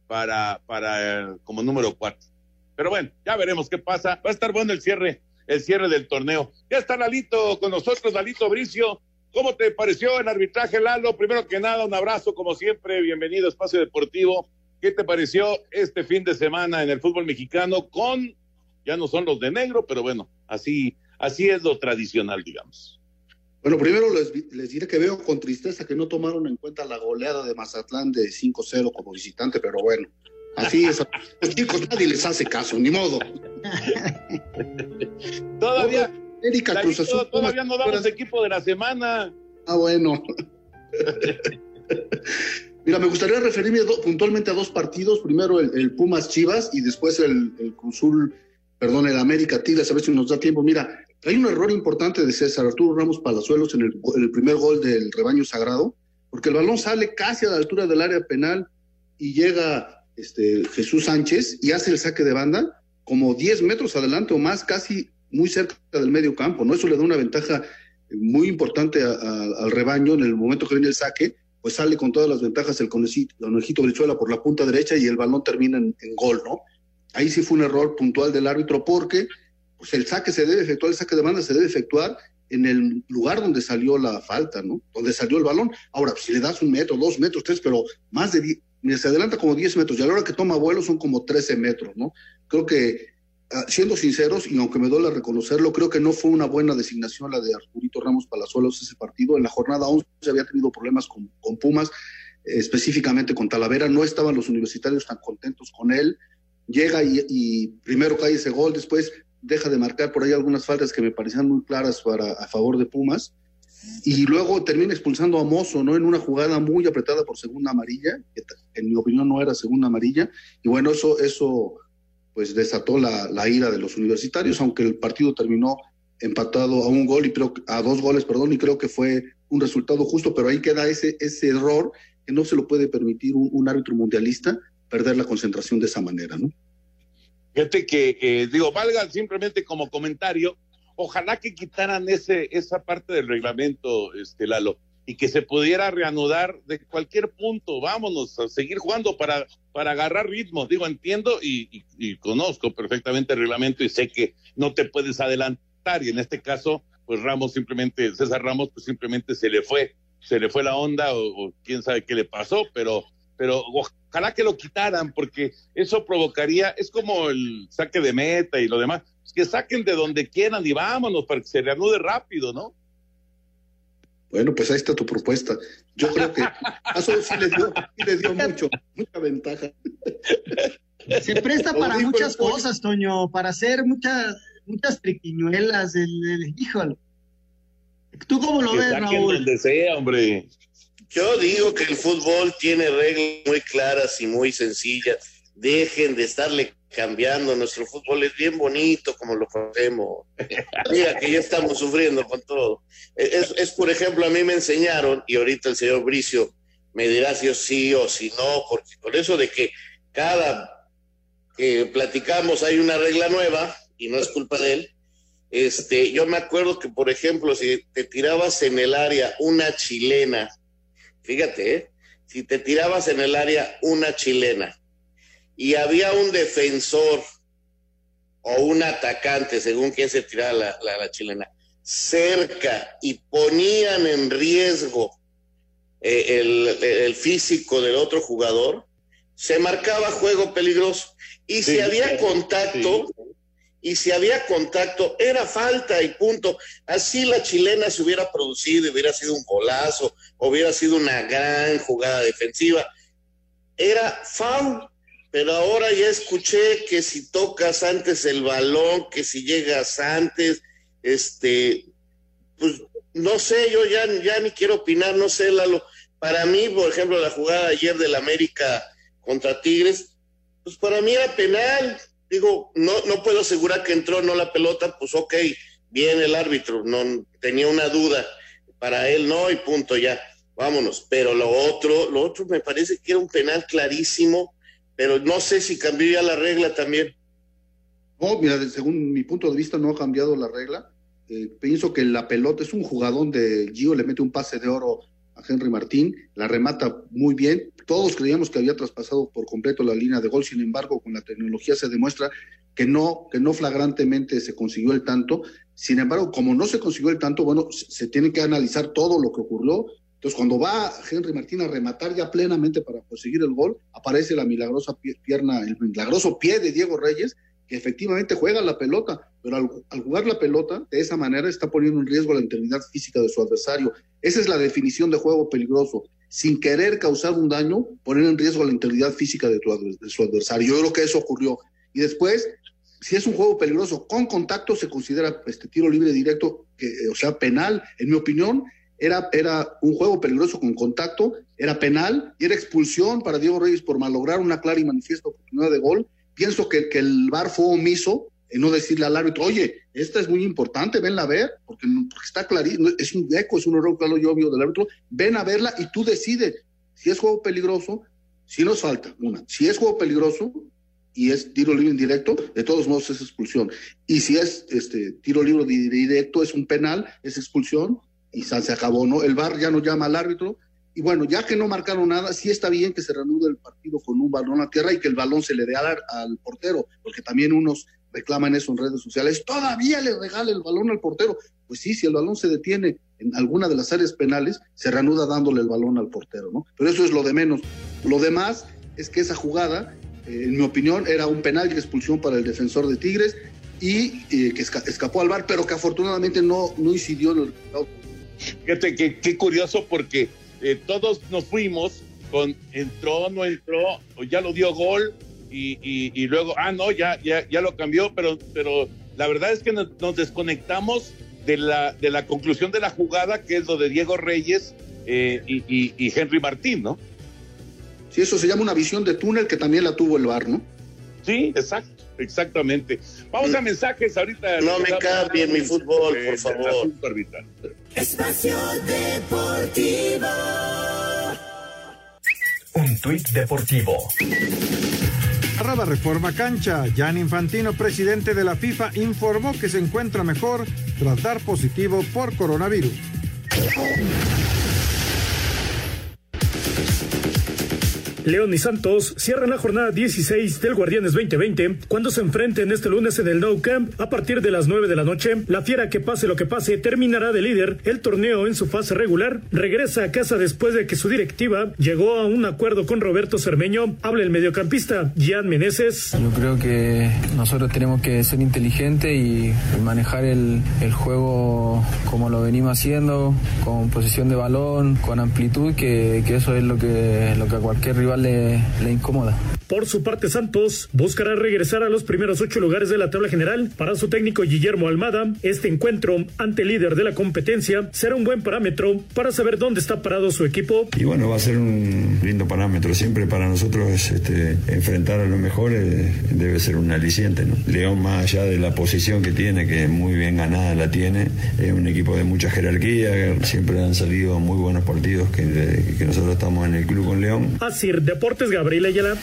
para, para eh, como número cuatro. Pero bueno, ya veremos qué pasa. Va a estar bueno el cierre, el cierre del torneo. Ya está Lalito con nosotros, Lalito Bricio. ¿Cómo te pareció el arbitraje, Lalo? Primero que nada, un abrazo, como siempre. Bienvenido a Espacio Deportivo. ¿Qué te pareció este fin de semana en el fútbol mexicano con, ya no son los de negro, pero bueno, así, así es lo tradicional, digamos. Bueno, primero les, les diré que veo con tristeza que no tomaron en cuenta la goleada de Mazatlán de 5-0 como visitante, pero bueno, así es. [laughs] Los chicos nadie les hace caso, ni modo. [laughs] Todavía, Erika Lalito, Cruz Azul. todavía no damos equipo de la semana. Ah, bueno. [laughs] Mira, me gustaría referirme do- puntualmente a dos partidos. Primero el, el Pumas Chivas y después el, el Cruzul, perdón, el América Tigres, a ver si nos da tiempo. Mira, hay un error importante de César Arturo Ramos Palazuelos en el, en el primer gol del rebaño sagrado, porque el balón sale casi a la altura del área penal y llega este, Jesús Sánchez y hace el saque de banda como 10 metros adelante o más, casi muy cerca del medio campo, ¿no? Eso le da una ventaja muy importante al rebaño en el momento que viene el saque, pues sale con todas las ventajas el conejito, el conejito Brizuela por la punta derecha y el balón termina en gol, ¿no? Ahí sí fue un error puntual del árbitro porque pues el saque se debe efectuar, el saque de banda se debe efectuar en el lugar donde salió la falta, ¿no? Donde salió el balón. Ahora, si le das un metro, dos metros, tres, pero más de 10, mira, se adelanta como 10 metros y a la hora que toma vuelo son como 13 metros, ¿no? Creo que, ah, siendo sinceros, y aunque me duele reconocerlo, creo que no fue una buena designación la de Arturito Ramos Palazuelos ese partido. En la jornada 11 había tenido problemas con, Pumas, específicamente con Talavera. No estaban los universitarios tan contentos con él. Llega y, y primero cae ese gol, después deja de marcar por ahí algunas faltas que me parecían muy claras para, a favor de Pumas. Y luego termina expulsando a Mozo, ¿no? En una jugada muy apretada por segunda amarilla, que en mi opinión no era segunda amarilla. Y bueno, eso, eso pues desató la, la ira de los universitarios, aunque el partido terminó empatado a un gol y creo a dos goles, perdón, y creo que fue un resultado justo, pero ahí queda ese, ese error que no se lo puede permitir un, un árbitro mundialista perder la concentración de esa manera, ¿no? Fíjate que, eh, digo, valga simplemente como comentario, ojalá que quitaran ese, esa parte del reglamento, este Lalo, y que se pudiera reanudar de cualquier punto. Vámonos a seguir jugando para, para agarrar ritmo. Digo, entiendo y conozco perfectamente el reglamento y sé que no te puedes adelantar. Y en este caso, pues Ramos simplemente, César Ramos, pues simplemente se le fue, se le fue la onda o, o quién sabe qué le pasó, pero, pero ojalá que lo quitaran porque eso provocaría, es como el saque de meta y lo demás, que saquen de donde quieran y vámonos para que se reanude rápido, ¿no? Bueno, pues ahí está tu propuesta. Yo creo que [laughs] a eso sí le dio, sí le dio mucho, mucha ventaja. [laughs] Se presta para muchas cosas, Toño, para hacer muchas, muchas triquiñuelas, el, el- híjole. ¿Tú cómo lo Que ves, Raúl? donde sea, hombre. Yo digo que el fútbol tiene reglas muy claras y muy sencillas. Dejen de estarle cambiando. Nuestro fútbol es bien bonito como lo conocemos. [laughs] Mira que ya estamos sufriendo con todo. Es, es, por ejemplo, a mí me enseñaron, y ahorita el señor Bricio me dirá si es sí o si no, porque con eso de que cada que platicamos hay una regla nueva, y no es culpa de él, este, yo me acuerdo que, por ejemplo, si te tirabas en el área una chilena, fíjate, ¿eh? si te tirabas en el área una chilena y había un defensor o un atacante, según quien se tirara la, la, la chilena, cerca y ponían en riesgo eh, el, el, físico del otro jugador, se marcaba juego peligroso. Y sí, si había contacto, sí. Y si había contacto, era falta y punto. Así la chilena se hubiera producido, hubiera sido un golazo, hubiera sido una gran jugada defensiva. Era foul, pero ahora ya escuché que si tocas antes el balón, que si llegas antes, este, pues no sé, yo ya, ya ni quiero opinar, no sé, Lalo. Para mí, por ejemplo, la jugada ayer del América contra Tigres, pues para mí era penal. Digo, no, no puedo asegurar que entró no la pelota, pues ok, bien el árbitro, no tenía una duda. Para él no, y punto ya, vámonos. Pero lo otro, lo otro me parece que era un penal clarísimo, pero no sé si cambió ya la regla también. No, mira, según mi punto de vista no ha cambiado la regla. Eh, pienso que la pelota es un jugadón de Gio, le mete un pase de oro a Henry Martín, la remata muy bien. Todos creíamos que había traspasado por completo la línea de gol, sin embargo, con la tecnología se demuestra que no, que no flagrantemente se consiguió el tanto. Sin embargo, como no se consiguió el tanto, bueno, se, tiene que analizar todo lo que ocurrió. Entonces, cuando va Henry Martín a rematar ya plenamente para conseguir el gol, aparece la milagrosa pierna, el milagroso pie de Diego Reyes, que efectivamente juega la pelota, pero al, al, jugar la pelota de esa manera está poniendo en riesgo la integridad física de su adversario. Esa es la definición de juego peligroso. Sin querer causar un daño, poner en riesgo la integridad física de, tu, su adversario. Yo creo que eso ocurrió. Y después, si es un juego peligroso con contacto, se considera este tiro libre directo, que, o sea, penal. En mi opinión, era, era un juego peligroso con contacto, era penal y era expulsión para Diego Reyes por malograr una clara y manifiesta oportunidad de gol pienso que, que el VAR fue omiso no decirle al árbitro, oye, esta es muy importante, venla a ver, porque, está clarísimo, es un eco, es un error claro y obvio del árbitro, ven a verla y tú decides si es juego peligroso, si nos falta una, si es juego peligroso y es tiro libre indirecto, de todos modos es expulsión, y si es este tiro libre directo, es un penal, es expulsión, y se acabó, ¿no? El VAR ya no llama al árbitro, y bueno, ya que no marcaron nada, sí está bien que se reanude el partido con un balón a tierra y que el balón se le dé al, portero, porque también unos reclaman eso en redes sociales. Todavía le regala el balón al portero. Pues sí, si el balón se detiene en alguna de las áreas penales, se reanuda dándole el balón al portero, ¿no? Pero eso es lo de menos. Lo demás es que esa jugada, eh, en mi opinión, era un penal y expulsión para el defensor de Tigres y eh, que esca escapó al bar, pero que afortunadamente no, no incidió en el resultado. Fíjate que qué curioso porque eh, todos nos fuimos con entró, no entró, ya lo dio gol y, y, y, luego, ah, no, ya, ya, ya lo cambió, pero, pero la verdad es que nos, nos, desconectamos de la, de la conclusión de la jugada, que es lo de Diego Reyes eh, y, y, Henry Martín, ¿no? Sí, eso se llama una visión de túnel que también la tuvo el VAR, ¿no? Sí, exacto. Exactamente. Vamos a mensajes ahorita. No me cambien mi fútbol, por favor. Espacio Deportivo. Un tuit deportivo. Arroba Reforma Cancha. Jan Infantino, presidente de la FIFA, informó que se encuentra mejor tras dar positivo por coronavirus. León y Santos cierran la jornada 16 del Guardianes 2020 cuando se enfrenten este lunes en el Nou Camp a partir de las 9 de la noche. La Fiera, que pase lo que pase, terminará de líder el torneo en su fase regular. Regresa a casa después de que su directiva llegó a un acuerdo con Roberto Cermeño. Habla el mediocampista Gian Meneses. Yo creo que nosotros tenemos que ser inteligentes y manejar el, juego como lo venimos haciendo, con posición de balón, con amplitud, que, que eso es lo que, lo que a cualquier rival le, incomoda. Por su parte, Santos buscará regresar a los primeros ocho lugares de la tabla general. Para su técnico Guillermo Almada, este encuentro ante el líder de la competencia será un buen parámetro para saber dónde está parado su equipo. Y bueno, va a ser un lindo parámetro. Siempre para nosotros este, enfrentar a los mejores debe ser un aliciente. ¿no? León, más allá de la posición que tiene, que muy bien ganada la tiene, es un equipo de mucha jerarquía. Siempre han salido muy buenos partidos que, que nosotros estamos en el club con León. Así, Deportes Gabriel Ayala.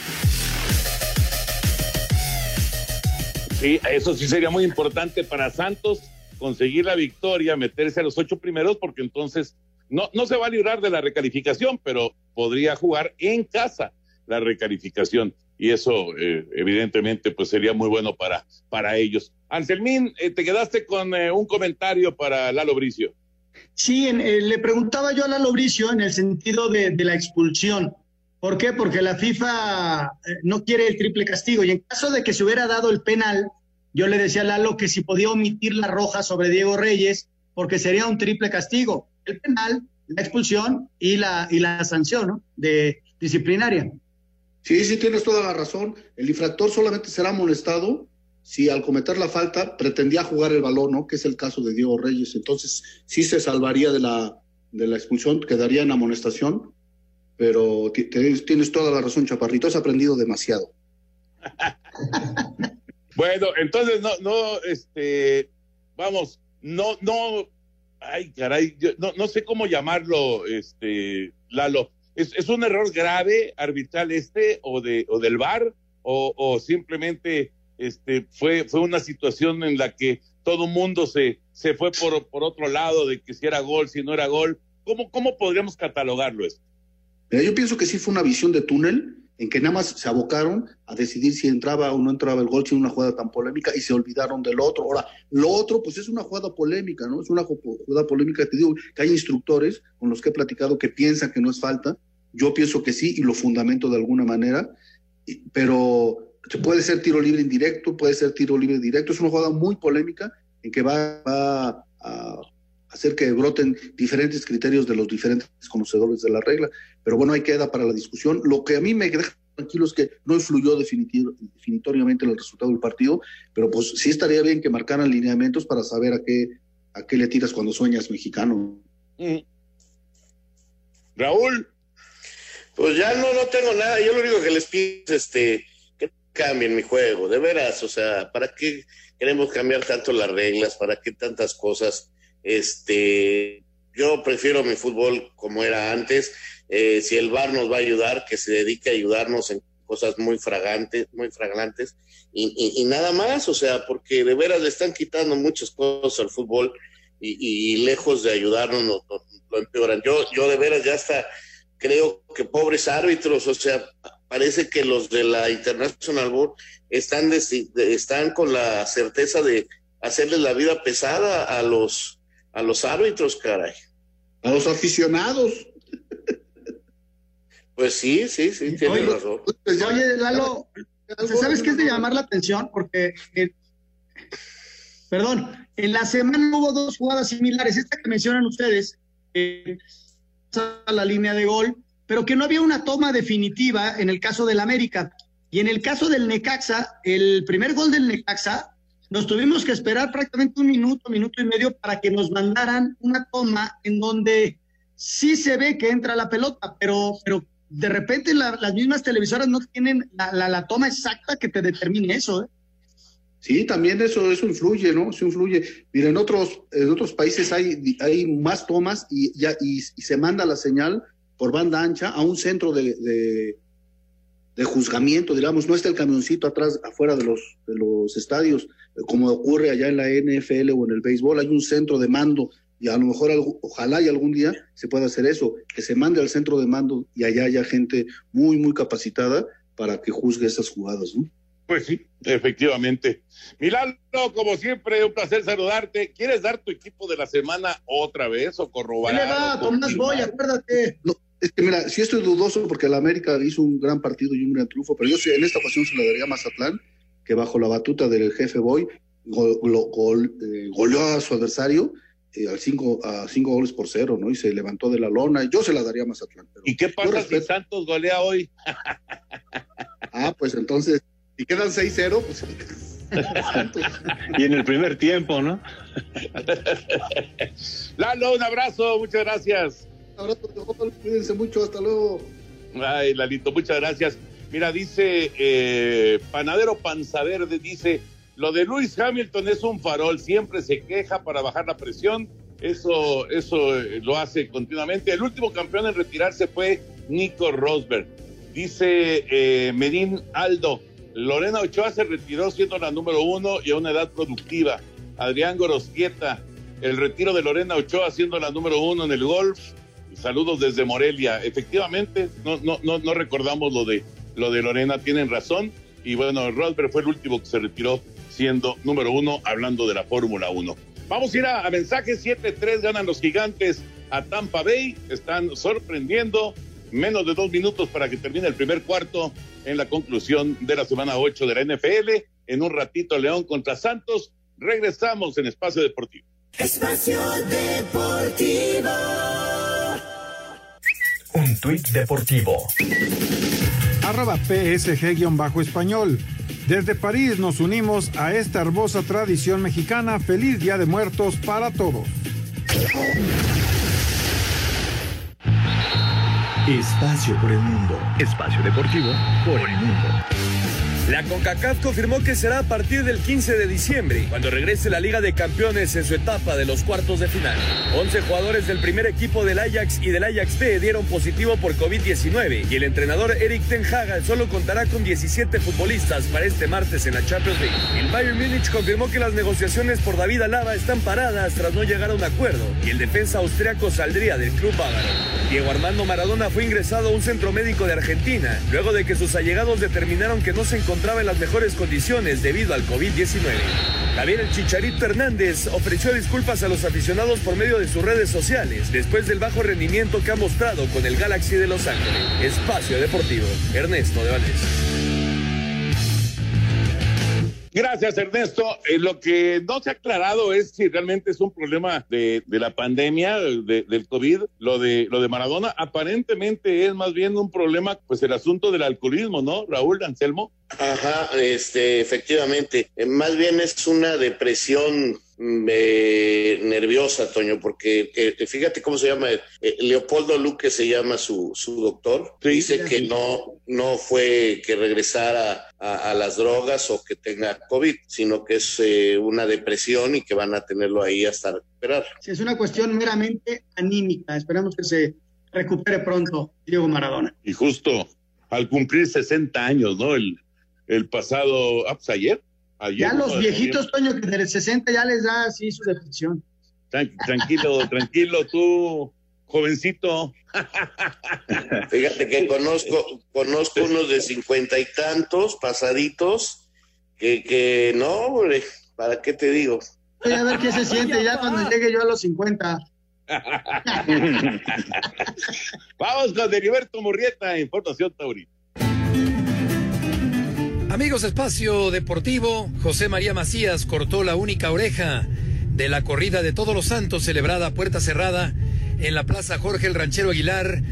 Sí, eso sí sería muy importante para Santos conseguir la victoria, meterse a los ocho primeros, porque entonces no, no se va a librar de la recalificación, pero podría jugar en casa la recalificación. Y eso, eh, evidentemente, pues sería muy bueno para, para ellos. Anselmín, eh, te quedaste con eh, un comentario para Lalo Bricio. Sí, le preguntaba yo a Lalo Bricio en el sentido de la expulsión. ¿Por qué? Porque la FIFA eh, no quiere el triple castigo. Y en caso de que se hubiera dado el penal, yo le decía a Lalo que si podía omitir la roja sobre Diego Reyes, porque sería un triple castigo. El penal, la expulsión y la, y la sanción ¿no? de disciplinaria. Sí, sí, tienes toda la razón. El infractor solamente será amonestado si al cometer la falta pretendía jugar el balón, ¿no? Que es el caso de Diego Reyes. Entonces, sí se salvaría de la, de la expulsión, quedaría en amonestación. Pero tienes toda la razón, Chaparrito. Has aprendido demasiado. [laughs] Bueno, entonces no, no, este, vamos, no, no, ay, caray, yo no, no sé cómo llamarlo, este, Lalo. ¿Es, es un error grave arbitral este o de o del VAR o, o simplemente este fue fue una situación en la que todo mundo se se fue por, por otro lado de que si era gol, si no era gol? ¿Cómo cómo podríamos catalogarlo esto? Yo pienso que sí fue una visión de túnel en que nada más se abocaron a decidir si entraba o no entraba el gol sin una jugada tan polémica y se olvidaron del otro. Ahora, lo otro, pues es una jugada polémica, ¿no? Es una ju- jugada polémica, te digo, que hay instructores con los que he platicado que piensan que no es falta. Yo pienso que sí y lo fundamento de alguna manera, pero puede ser tiro libre indirecto, puede ser tiro libre directo. Es una jugada muy polémica en que va a hacer que broten diferentes criterios de los diferentes conocedores de la regla. Pero bueno, ahí queda para la discusión. Lo que a mí me deja tranquilo es que no influyó definiti- definitoriamente en el resultado del partido, pero pues sí estaría bien que marcaran lineamientos para saber a qué, a qué le tiras cuando sueñas mexicano. Mm. Raúl. Pues ya no, no tengo nada. Yo lo único que les pido es este, que cambien mi juego, de veras. O sea, ¿para qué queremos cambiar tanto las reglas? ¿Para qué tantas cosas? Este, yo prefiero mi fútbol como era antes. Eh, si el VAR nos va a ayudar, que se dedique a ayudarnos en cosas muy fragantes, muy fragrantes y, nada más, o sea, porque de veras le están quitando muchas cosas al fútbol y, lejos de ayudarnos lo, lo- empeoran. Yo, yo de veras ya hasta creo que pobres árbitros, o sea, parece que los de la International Board están con la certeza de hacerles la vida pesada a los, a los árbitros, caray. A los aficionados. Pues sí, sí, sí, tienes Oye, razón. Oye, Lalo, ¿sabes qué es de llamar la atención? Porque, eh, perdón, en la semana hubo dos jugadas similares, esta que mencionan ustedes, eh, a la línea de gol, pero que no había una toma definitiva en el caso del América. Y en el caso del Necaxa, el primer gol del Necaxa, nos tuvimos que esperar prácticamente un minuto, minuto y medio para que nos mandaran una toma en donde sí se ve que entra la pelota, pero, pero de repente la- las mismas televisoras no tienen la, la- la toma exacta que te determine eso. ¿eh? Sí, también eso, eso influye, ¿no? Eso influye. Mira, en otros, en otros países hay, hay más tomas y, ya, y, y se manda la señal por banda ancha a un centro de, de, de juzgamiento, digamos, no está el camioncito atrás, afuera de los, de los estadios, como ocurre allá en la NFL o en el béisbol, hay un centro de mando y a lo mejor, algo- ojalá y algún día se pueda hacer eso, que se mande al centro de mando y allá haya gente muy, muy capacitada para que juzgue esas jugadas, ¿no? Pues sí, efectivamente. Milano, como siempre, un placer saludarte. ¿Quieres dar tu equipo de la semana otra vez o ¿Qué corroborar? le va? Boy, acuérdate. No, es que mira, sí estoy dudoso porque la América hizo un gran partido y un gran triunfo, pero yo sí, en esta ocasión se la daría a Mazatlán, que bajo la batuta del jefe Boy gol- gol- eh, goleó a su adversario eh, al cinco, a cinco goles por cero, ¿no? Y se levantó de la lona. Yo se la daría a Mazatlán. pero ¿Y qué pasa si Santos golea hoy? [laughs] Ah, pues entonces, si quedan 6-0, pues. y en el primer tiempo, ¿no? [laughs] Lalo, un abrazo, muchas gracias. Un abrazo, cuídense mucho, hasta luego. Ay, Lalito, muchas gracias. Mira, dice eh, Panadero Panzaverde, dice, lo de Luis Hamilton es un farol, siempre se queja para bajar la presión, eso, eso eh, lo hace continuamente. El último campeón en retirarse fue Nico Rosberg. Dice eh, Medín Aldo, Lorena Ochoa se retiró siendo la número uno y a una edad productiva. Adrián Gorosquieta, el retiro de Lorena Ochoa siendo la número uno en el golf. Saludos desde Morelia. Efectivamente, no, no, no, no recordamos lo de, lo de Lorena, tienen razón. Y bueno, Rosberg fue el último que se retiró siendo número uno, hablando de la Fórmula 1. Vamos a ir a, a mensajes 7-3, ganan los gigantes a Tampa Bay, están sorprendiendo. Menos de dos minutos para que termine el primer cuarto en la conclusión de la semana 8 de la NFL. En un ratito León contra Santos. Regresamos en Espacio Deportivo. Espacio Deportivo. Un tuit deportivo. Arroba PSG-español. Desde París nos unimos a esta hermosa tradición mexicana. Feliz Día de Muertos para todos. Espacio por el mundo. Espacio deportivo por el mundo. La CONCACAF confirmó que será a partir del 15 de diciembre, cuando regrese la Liga de Campeones en su etapa de los cuartos de final. 11 jugadores del primer equipo del Ajax y del Ajax B dieron positivo por COVID-19 y el entrenador Eric Ten Hag solo contará con 17 futbolistas para este martes en la Champions League. El Bayern Múnich confirmó que las negociaciones por David Alaba están paradas tras no llegar a un acuerdo y el defensa austriaco saldría del club bávaro. Diego Armando Maradona fue ingresado a un centro médico de Argentina luego de que sus allegados determinaron que no se encontraba en las mejores condiciones debido al COVID-19. Javier el Chicharito Hernández ofreció disculpas a los aficionados por medio de sus redes sociales después del bajo rendimiento que ha mostrado con el Galaxy de Los Ángeles. Espacio Deportivo, Ernesto de Valdés. Gracias, Ernesto. Eh, lo que no se ha aclarado es si realmente es un problema de, de la pandemia, de- del COVID, lo de, lo de Maradona. Aparentemente es más bien un problema, pues el asunto del alcoholismo, ¿no? Raúl Anselmo. Ajá, este, efectivamente. Eh, Más bien es una depresión mm, eh, nerviosa, Toño, porque eh, fíjate cómo se llama. eh, Leopoldo Luque se llama su, su doctor. Dice que no, no fue que regresara a, a las drogas o que tenga COVID, sino que es eh, una depresión y que van a tenerlo ahí hasta recuperar. Sí, es una cuestión meramente anímica. Esperamos que se recupere pronto Diego Maradona. Y justo al cumplir 60 años, ¿no? El, el pasado, ah, pues ayer. ayer Ya ¿no? los viejitos, Toño, que de 60 ya les da así su depresión. Tran- tranquilo, [laughs] tranquilo, tú, jovencito. [laughs] Fíjate que conozco, conozco unos de cincuenta y tantos pasaditos que, que no, hombre, ¿para qué te digo? Voy a ver qué se siente ya cuando [laughs] llegue yo a los 50. [laughs] Vamos con Heriberto Murrieta, Información Taurina. Amigos, espacio deportivo, José María Macías cortó la única oreja de la corrida de Todos los Santos celebrada a puerta cerrada en la Plaza Jorge el Ranchero Aguilar.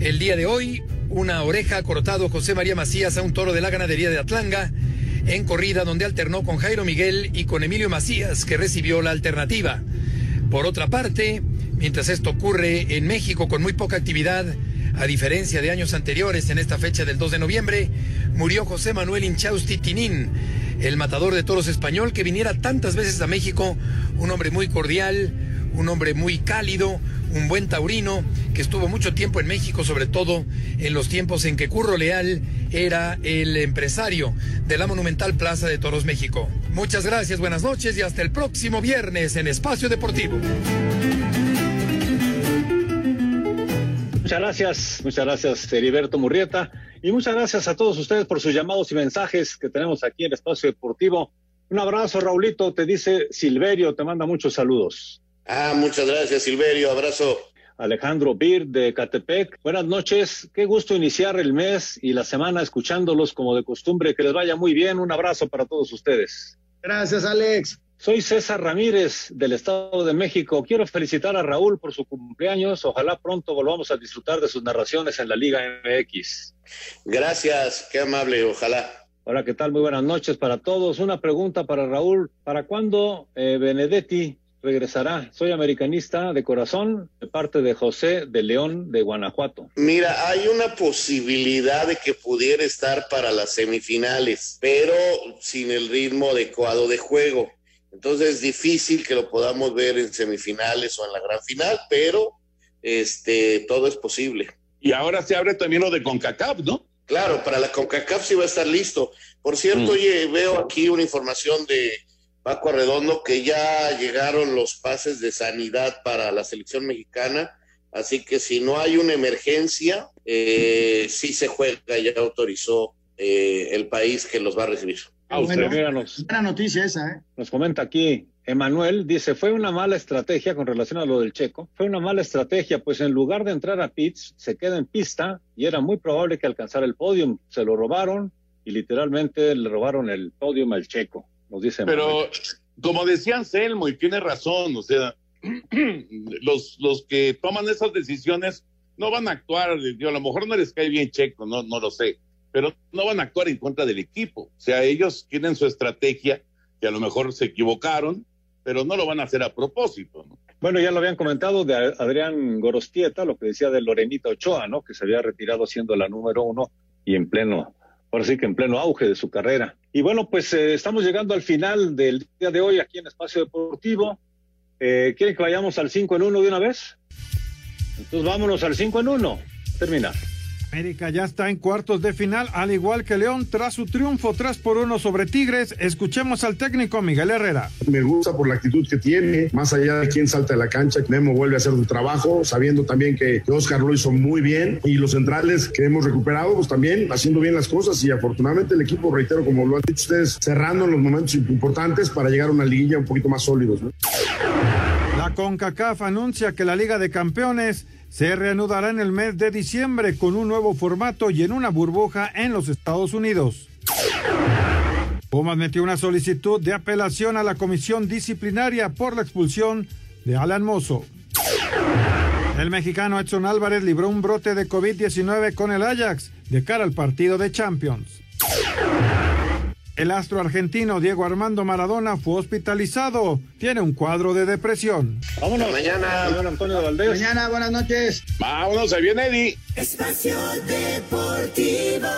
El día de hoy, una oreja cortado José María Macías a un toro de la ganadería de Atlanga en corrida donde alternó con Jairo Miguel y con Emilio Macías, que recibió la alternativa. Por otra parte, mientras esto ocurre en México con muy poca actividad, a diferencia de años anteriores, en esta fecha del 2 de noviembre, murió José Manuel Inchausti Tinín, el matador de toros español que viniera tantas veces a México, un hombre muy cordial, un hombre muy cálido, un buen taurino, que estuvo mucho tiempo en México, sobre todo en los tiempos en que Curro Leal era el empresario de la monumental Plaza de Toros México. Muchas gracias, buenas noches y hasta el próximo viernes en Espacio Deportivo. Muchas gracias, muchas gracias Heriberto Murrieta y muchas gracias a todos ustedes por sus llamados y mensajes que tenemos aquí en Espacio Deportivo. Un abrazo, Raulito, te dice Silverio, te manda muchos saludos. Ah, muchas gracias, Silverio, abrazo. Alejandro Bir de Catepec. Buenas noches, qué gusto iniciar el mes y la semana escuchándolos como de costumbre. Que les vaya muy bien, un abrazo para todos ustedes. Gracias, Alex. Soy César Ramírez del Estado de México. Quiero felicitar a Raúl por su cumpleaños. Ojalá pronto volvamos a disfrutar de sus narraciones en la Liga MX. Gracias, qué amable, ojalá. Hola, ¿qué tal? Muy buenas noches para todos. Una pregunta para Raúl. ¿Para cuándo eh, Benedetti regresará? Soy americanista de corazón, de parte de José de León de Guanajuato. Mira, hay una posibilidad de que pudiera estar para las semifinales, pero sin el ritmo adecuado de juego. Entonces es difícil que lo podamos ver en semifinales o en la gran final, pero este todo es posible. Y ahora se abre también lo de CONCACAF, ¿no? Claro, para la CONCACAF sí va a estar listo. Por cierto, Mm. oye, veo aquí una información de Paco Arredondo que ya llegaron los pases de sanidad para la selección mexicana, así que si no hay una emergencia, eh, sí se juega, ya autorizó eh, el país que los va a recibir. Ah, usted, míranos. Buena noticia esa, ¿eh? Nos comenta aquí Emanuel, dice, fue una mala estrategia con relación a lo del checo, fue una mala estrategia, pues en lugar de entrar a pits, se queda en pista y era muy probable que alcanzara el podium, se lo robaron y literalmente le robaron el podium al checo, nos dice Pero como decía Anselmo, y tiene razón, o sea, [clears throat] los, los que toman esas decisiones no van a actuar, digo, a lo mejor no les cae bien Checo, no, no lo sé, pero no van a actuar en contra del equipo. O sea, ellos tienen su estrategia, que a lo mejor se equivocaron, pero no lo van a hacer a propósito. ¿no? Bueno, ya lo habían comentado de Adrián Gorostieta, lo que decía de Lorenita Ochoa, ¿no? Que se había retirado siendo la número uno y en pleno, ahora sí que en pleno auge de su carrera. Y bueno, pues eh, estamos llegando al final del día de hoy aquí en Espacio Deportivo. Eh, ¿Quieren que vayamos al 5 en 1 de una vez? Entonces vámonos al 5 en 1. Termina. América ya está en cuartos de final, al igual que León, tras su triunfo 3 por 1 sobre Tigres. Escuchemos al técnico Miguel Herrera. Me gusta por la actitud que tiene, más allá de quién salta de la cancha, Memo vuelve a hacer su trabajo, sabiendo también que Oscar lo hizo muy bien y los centrales que hemos recuperado, pues también haciendo bien las cosas y afortunadamente el equipo, reitero, como lo han dicho ustedes, cerrando en los momentos importantes para llegar a una liguilla un poquito más sólidos. CONCACAF anuncia que la Liga de Campeones se reanudará en el mes de diciembre con un nuevo formato y en una burbuja en los Estados Unidos. Pumas metió una solicitud de apelación a la comisión disciplinaria por la expulsión de Alan Mozo. El mexicano Edson Álvarez libró un brote de COVID-19 con el Ajax de cara al partido de Champions. El astro argentino Diego Armando Maradona fue hospitalizado. Tiene un cuadro de depresión. Vámonos. Mañana. Señor Antonio Valdés. Mañana, buenas noches. Vámonos, ahí viene Eddie. Espacio Deportivo.